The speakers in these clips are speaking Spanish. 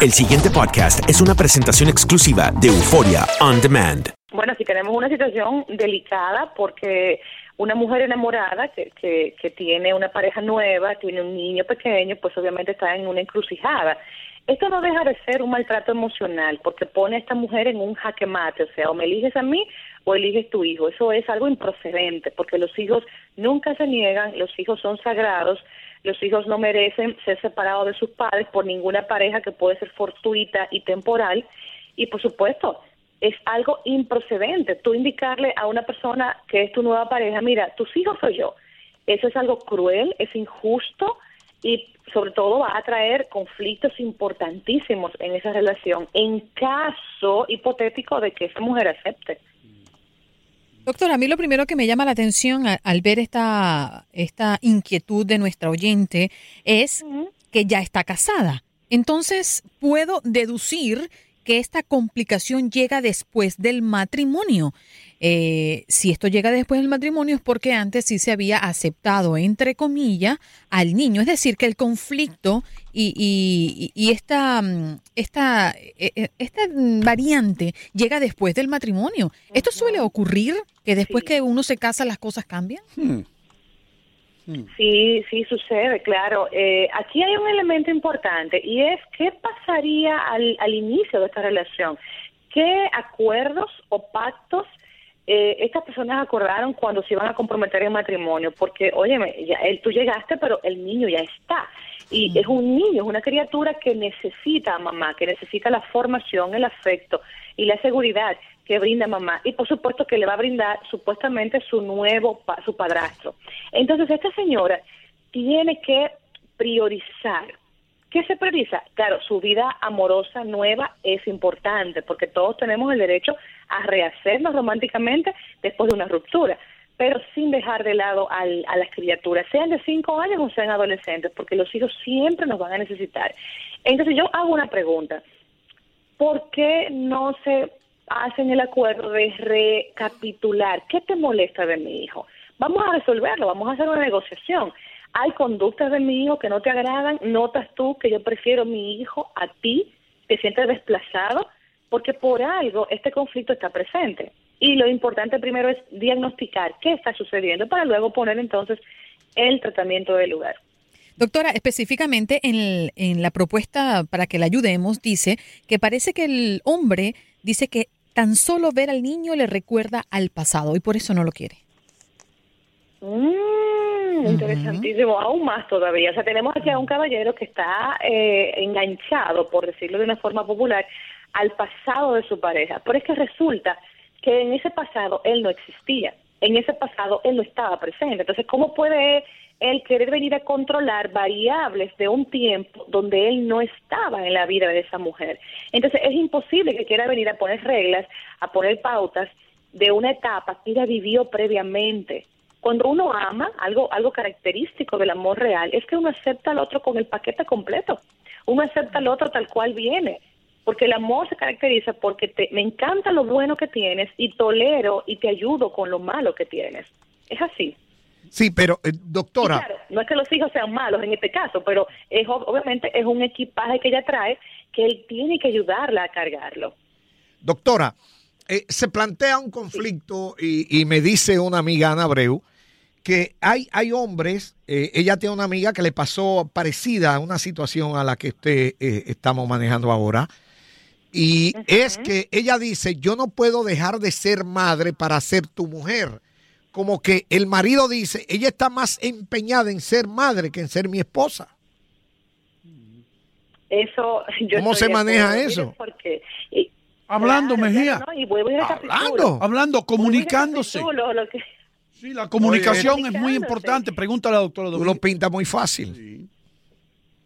El siguiente podcast es una presentación exclusiva de Euforia On Demand. Bueno, si tenemos una situación delicada porque una mujer enamorada que, que, que tiene una pareja nueva, tiene un niño pequeño, pues obviamente está en una encrucijada. Esto no deja de ser un maltrato emocional porque pone a esta mujer en un jaque mate, o sea, o me eliges a mí o eliges tu hijo. Eso es algo improcedente porque los hijos nunca se niegan, los hijos son sagrados, los hijos no merecen ser separados de sus padres por ninguna pareja que puede ser fortuita y temporal. Y por supuesto, es algo improcedente. Tú indicarle a una persona que es tu nueva pareja, mira, tus hijos soy yo. Eso es algo cruel, es injusto y sobre todo va a traer conflictos importantísimos en esa relación en caso hipotético de que esa mujer acepte. Doctor, a mí lo primero que me llama la atención al, ver esta, esta inquietud de nuestra oyente es que ya está casada. Entonces, puedo deducir que esta complicación llega después del matrimonio. Eh, si esto llega después del matrimonio es porque antes sí se había aceptado, entre comillas, al niño. Es decir, que el conflicto y, y, esta, mm, esta, e, e, esta variante llega después del matrimonio. ¿Esto suele ocurrir? ¿Que después que uno se casa las cosas cambian? Hmm. Mm. Sí, sí sucede, claro. Eh, aquí hay un elemento importante y es qué pasaría al, al inicio de esta relación. ¿Qué acuerdos o pactos eh, estas personas acordaron cuando se iban a comprometer en matrimonio? Porque, óyeme, ya, él, tú llegaste, pero el niño ya está. Y mm. es un niño, es una criatura que necesita a mamá, que necesita la formación, el afecto y la seguridad que brinda mamá y por supuesto que le va a brindar supuestamente su nuevo su padrastro. Entonces esta señora tiene que priorizar. ¿Qué se prioriza? Claro, su vida amorosa nueva es importante porque todos tenemos el derecho a rehacernos románticamente después de una ruptura, pero sin dejar de lado al, a las criaturas, sean de cinco años o sean adolescentes, porque los hijos siempre nos van a necesitar. Entonces yo hago una pregunta. ¿Por qué no se hacen el acuerdo de recapitular. ¿Qué te molesta de mi hijo? Vamos a resolverlo, vamos a hacer una negociación. Hay conductas de mi hijo que no te agradan, notas tú que yo prefiero mi hijo a ti, te sientes desplazado, porque por algo este conflicto está presente. Y lo importante primero es diagnosticar qué está sucediendo para luego poner entonces el tratamiento del lugar. Doctora, específicamente en, en la propuesta para que la ayudemos, dice que parece que el hombre dice que tan solo ver al niño le recuerda al pasado y por eso no lo quiere. Mm, interesantísimo, aún más todavía. O sea, tenemos aquí a un caballero que está eh, enganchado, por decirlo de una forma popular, al pasado de su pareja. Pero es que resulta que en ese pasado él no existía, en ese pasado él no estaba presente. Entonces, ¿cómo puede el querer venir a controlar variables de un tiempo donde él no estaba en la vida de esa mujer. Entonces es imposible que quiera venir a poner reglas, a poner pautas de una etapa que ella vivió previamente. Cuando uno ama, algo, algo característico del amor real es que uno acepta al otro con el paquete completo. Uno acepta al otro tal cual viene. Porque el amor se caracteriza porque te, me encanta lo bueno que tienes y tolero y te ayudo con lo malo que tienes. Es así. Sí, pero eh, doctora. claro, no es que los hijos sean malos en este caso, pero es obviamente es un equipaje que ella trae que él tiene que ayudarla a cargarlo. Doctora, eh, se plantea un conflicto y, me dice una amiga Ana Abreu que hay, hay hombres, eh, ella tiene una amiga que le pasó parecida a una situación a la que usted estamos manejando ahora. Y es que ella dice, yo no puedo dejar de ser madre para ser tu mujer como que el marido dice, ella está más empeñada en ser madre que en ser mi esposa. Eso, ¿Cómo se maneja eso? Porque, hablando, Mejía. hablando, hablando, comunicándose. Sí, la comunicación es muy importante. Pregúntale a la doctora. Tú lo pintas muy fácil.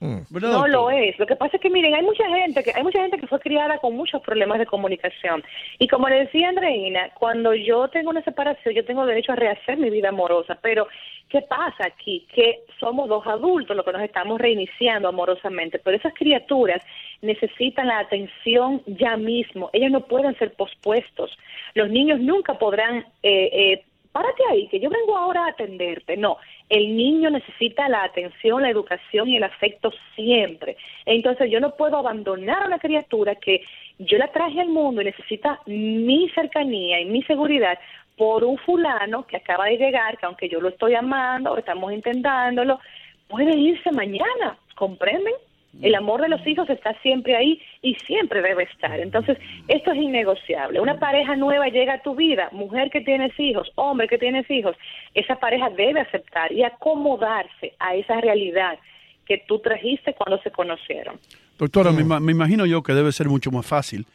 No lo es. Lo que pasa es que miren, hay mucha gente que hay mucha gente que fue criada con muchos problemas de comunicación. Y como le decía Andreina, cuando yo tengo una separación, yo tengo derecho a rehacer mi vida amorosa, pero ¿qué pasa aquí? Que somos dos adultos los que nos estamos reiniciando amorosamente, pero esas criaturas necesitan la atención ya mismo. Ellos no pueden ser pospuestos. Los niños nunca podrán eh, eh, párate ahí, que yo vengo ahora a atenderte. No, El niño necesita la atención, la educación y el afecto siempre. Entonces yo no puedo abandonar a una criatura que yo la traje al mundo y necesita mi cercanía y mi seguridad por un fulano que acaba de llegar, que aunque yo lo estoy amando o estamos intentándolo, puede irse mañana, ¿comprenden? El amor de los hijos está siempre ahí y siempre debe estar. Entonces, esto es innegociable. Una pareja nueva llega a tu vida, mujer que tienes hijos, hombre que tienes hijos, esa pareja debe aceptar y acomodarse a esa realidad que tú trajiste cuando se conocieron. Doctora, me, me imagino yo que debe ser mucho más fácil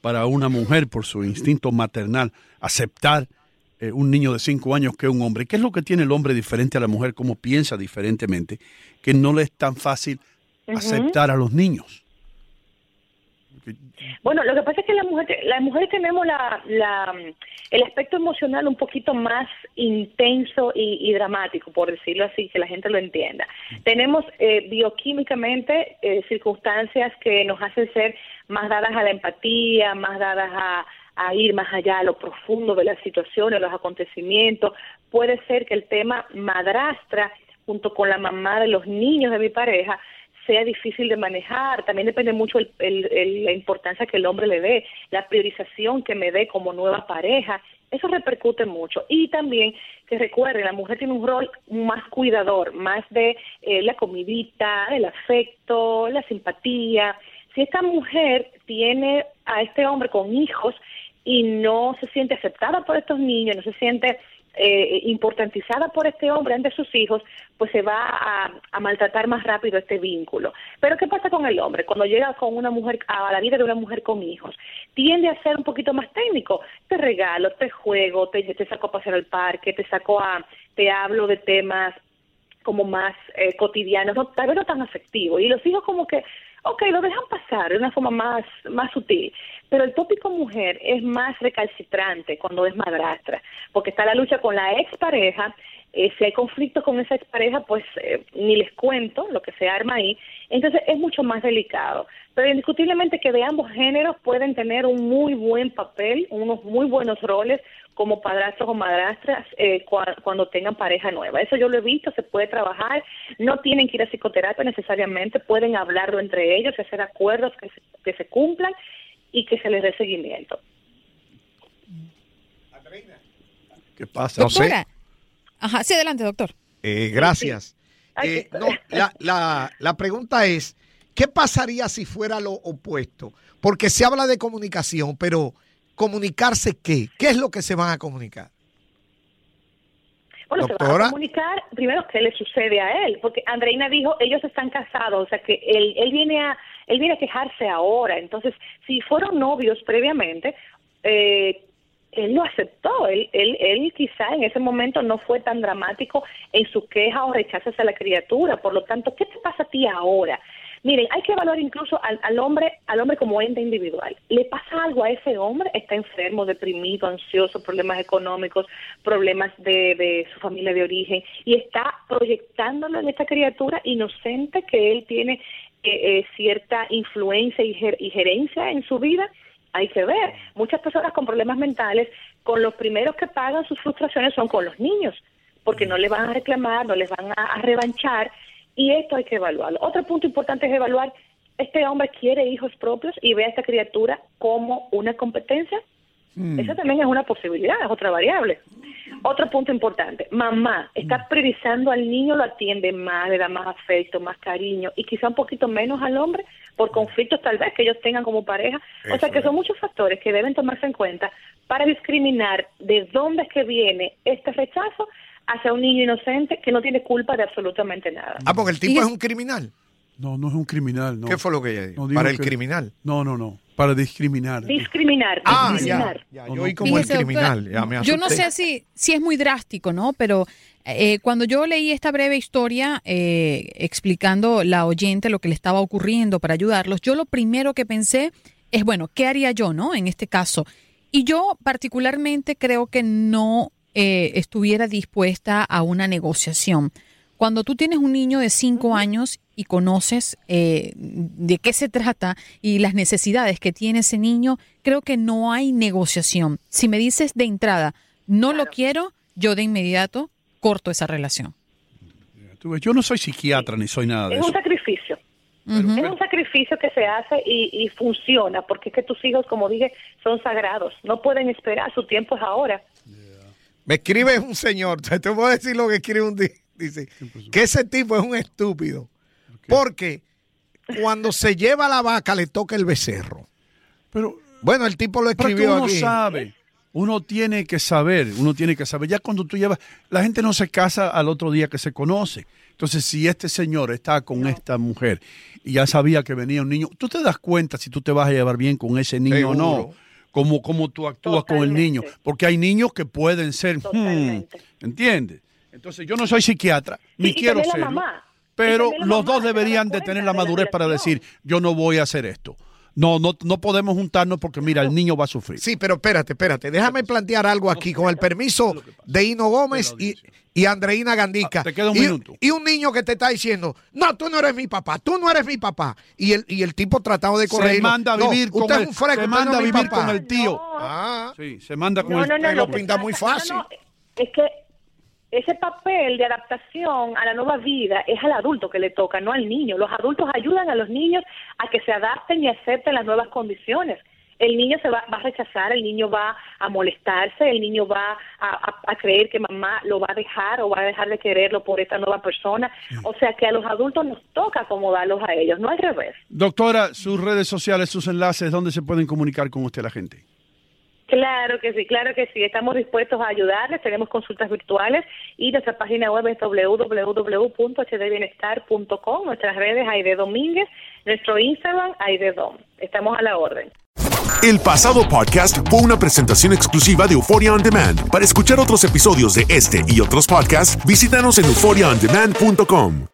para una mujer, por su instinto maternal, aceptar eh, un niño de cinco años que un hombre. ¿Qué es lo que tiene el hombre diferente a la mujer? ¿Cómo piensa diferentemente? Que no le es tan fácil aceptar a los niños. Bueno, lo que pasa es que las mujeres, las mujeres tenemos la, la, el aspecto emocional un poquito más intenso y, dramático, por decirlo así, que la gente lo entienda. Tenemos eh, bioquímicamente eh, circunstancias que nos hacen ser más dadas a la empatía, más dadas a, a ir más allá a lo profundo de las situaciones, los acontecimientos. Puede ser que el tema madrastra junto con la mamá de los niños de mi pareja sea difícil de manejar. También depende mucho el, la importancia que el hombre le dé, la priorización que me dé como nueva pareja. Eso repercute mucho. Y también que recuerden, la mujer tiene un rol más cuidador, más de eh, la comidita, el afecto, la simpatía. Si esta mujer tiene a este hombre con hijos y no se siente aceptada por estos niños, no se siente eh, importantizada por este hombre ante sus hijos, pues se va a, maltratar más rápido este vínculo. Pero ¿qué pasa con el hombre? Cuando llega con una mujer a la vida de una mujer con hijos, tiende a ser un poquito más técnico. Te regalo, te juego, te, te saco a pasear al parque, te saco a, te hablo de temas como más eh, cotidianos, no, tal vez no tan afectivos. Y los hijos como que ok, lo dejan pasar de una forma más, más sutil, pero el tópico mujer es más recalcitrante cuando es madrastra, porque está la lucha con la expareja, eh, si hay conflictos con esa expareja, pues eh, ni les cuento lo que se arma ahí, entonces es mucho más delicado. Pero indiscutiblemente que de ambos géneros pueden tener un muy buen papel, unos muy buenos roles, como padrastros o madrastras eh, cuando tengan pareja nueva. Eso yo lo he visto, se puede trabajar, no tienen que ir a psicoterapia necesariamente, pueden hablarlo entre ellos y hacer acuerdos que se, que se cumplan y que se les dé seguimiento. ¿Qué pasa? No sé. Ajá, sí, adelante, doctor. Eh, gracias. Eh, no, la, la, la pregunta es, ¿qué pasaría si fuera lo opuesto? Porque se habla de comunicación, pero ¿Comunicarse qué? ¿Qué es lo que se van a comunicar? Bueno, se van a comunicar primero qué le sucede a él, porque Andreina dijo, ellos están casados, o sea que él, él viene a él viene a quejarse ahora, entonces si fueron novios previamente, eh, él lo aceptó, él, él, él quizá en ese momento no fue tan dramático en su queja o rechazo hacia la criatura, por lo tanto, ¿qué te pasa a ti ahora? Miren, hay que evaluar incluso al, hombre, al hombre como ente individual. ¿Le pasa algo a ese hombre? ¿Está enfermo, deprimido, ansioso, problemas económicos, problemas de, su familia de origen? Y está proyectándolo en esta criatura inocente que él tiene eh, eh, cierta influencia y, y gerencia en su vida hay que ver. Muchas personas con problemas mentales, con los primeros que pagan sus frustraciones son con los niños, porque no les van a reclamar, no les van a revanchar y esto hay que evaluarlo. Otro punto importante es evaluar, ¿este hombre quiere hijos propios y ve a esta criatura como una competencia? Mm. Esa también es una posibilidad, es otra variable. Otro punto importante, mamá está mm. priorizando al niño, lo atiende más, le da más afecto, más cariño y quizá un poquito menos al hombre por conflictos tal vez que ellos tengan como pareja. o sea que son muchos factores que deben tomarse en cuenta para discriminar de dónde es que viene este rechazo hacia un niño inocente que no tiene culpa de absolutamente nada. Ah, porque el tipo es un criminal. No, no es un criminal. No. ¿Qué fue lo que ella dijo? para el criminal. No, no, no. Para discriminar. Discriminar. Ah, discriminar. Ya, yo oí como el criminal. yo no sé si, si es muy drástico, ¿no? Pero eh, cuando yo leí esta breve historia eh, explicando la oyente lo que le estaba ocurriendo para ayudarlos, yo lo primero que pensé es, bueno, ¿qué haría yo, no? En este caso. Y yo particularmente creo que no eh, estuviera dispuesta a una negociación. Cuando tú tienes un niño de cinco años y conoces eh, de qué se trata y las necesidades que tiene ese niño, creo que no hay negociación. Si me dices de entrada, no lo quiero, yo de inmediato corto esa relación. Yo no soy psiquiatra ni soy nada de Es eso. un sacrificio. Es un sacrificio que se hace y, y funciona, porque es que tus hijos, como dije, son sagrados. No pueden esperar, su tiempo es ahora. Me escribe un señor, te voy a decir lo que escribe un día. Dice que ese tipo es un estúpido. Porque cuando se lleva la vaca le toca el becerro. Pero, Bueno, el tipo lo escribió uno aquí. sabe. Uno tiene que saber, uno tiene que saber. Ya cuando tú llevas, la gente no se casa al otro día que se conoce. Entonces, si este señor está con esta mujer y ya sabía que venía un niño, tú te das cuenta si tú te vas a llevar bien con ese niño o no. Cómo, cómo tú actúas con el niño. Porque hay niños que pueden ser, hmm. ¿entiendes? Entonces, yo no soy psiquiatra, ni quiero serlo. Pero los mamá dos deberían de tener la madurez para decir, yo no voy a hacer esto. No, no, no podemos juntarnos porque mira, el niño va a sufrir. Sí, pero espérate, espérate. Déjame plantear algo aquí con el permiso de Hino Gómez y, y Andreina Gandica. Ah, te queda un y, minuto. y un niño que te está diciendo, no, tú no eres mi papá, tú no eres mi papá. Y el, y el tipo tratado de corregirlo. se manda a "No, vivir con usted el, es se manda no a vivir papá". con el tío. No. Ah, Sí, se manda con No, el no, no, te lo pinta muy fácil. no, es que ese papel de adaptación a la nueva vida es al adulto que le toca, no al niño. Los adultos ayudan a los niños a que se adapten y acepten las nuevas condiciones. El niño se va, va a rechazar, el niño va a molestarse, el niño va a, a- a creer que mamá lo va a dejar o va a dejar de quererlo por esta nueva persona. O sea que a los adultos nos toca acomodarlos a ellos, no al revés. Doctora, sus redes sociales, sus enlaces, ¿dónde se pueden comunicar con usted la gente? Claro que sí, claro que sí. Estamos dispuestos a ayudarles. Tenemos consultas virtuales y nuestra página web es www.hdbienestar.com. Nuestras redes Aide Domínguez, nuestro Instagram Aide Dom. Estamos a la orden. El pasado podcast fue una presentación exclusiva de Euphoria On Demand. Para escuchar otros episodios de este y otros podcasts, visítanos en euphoriaondemand.com.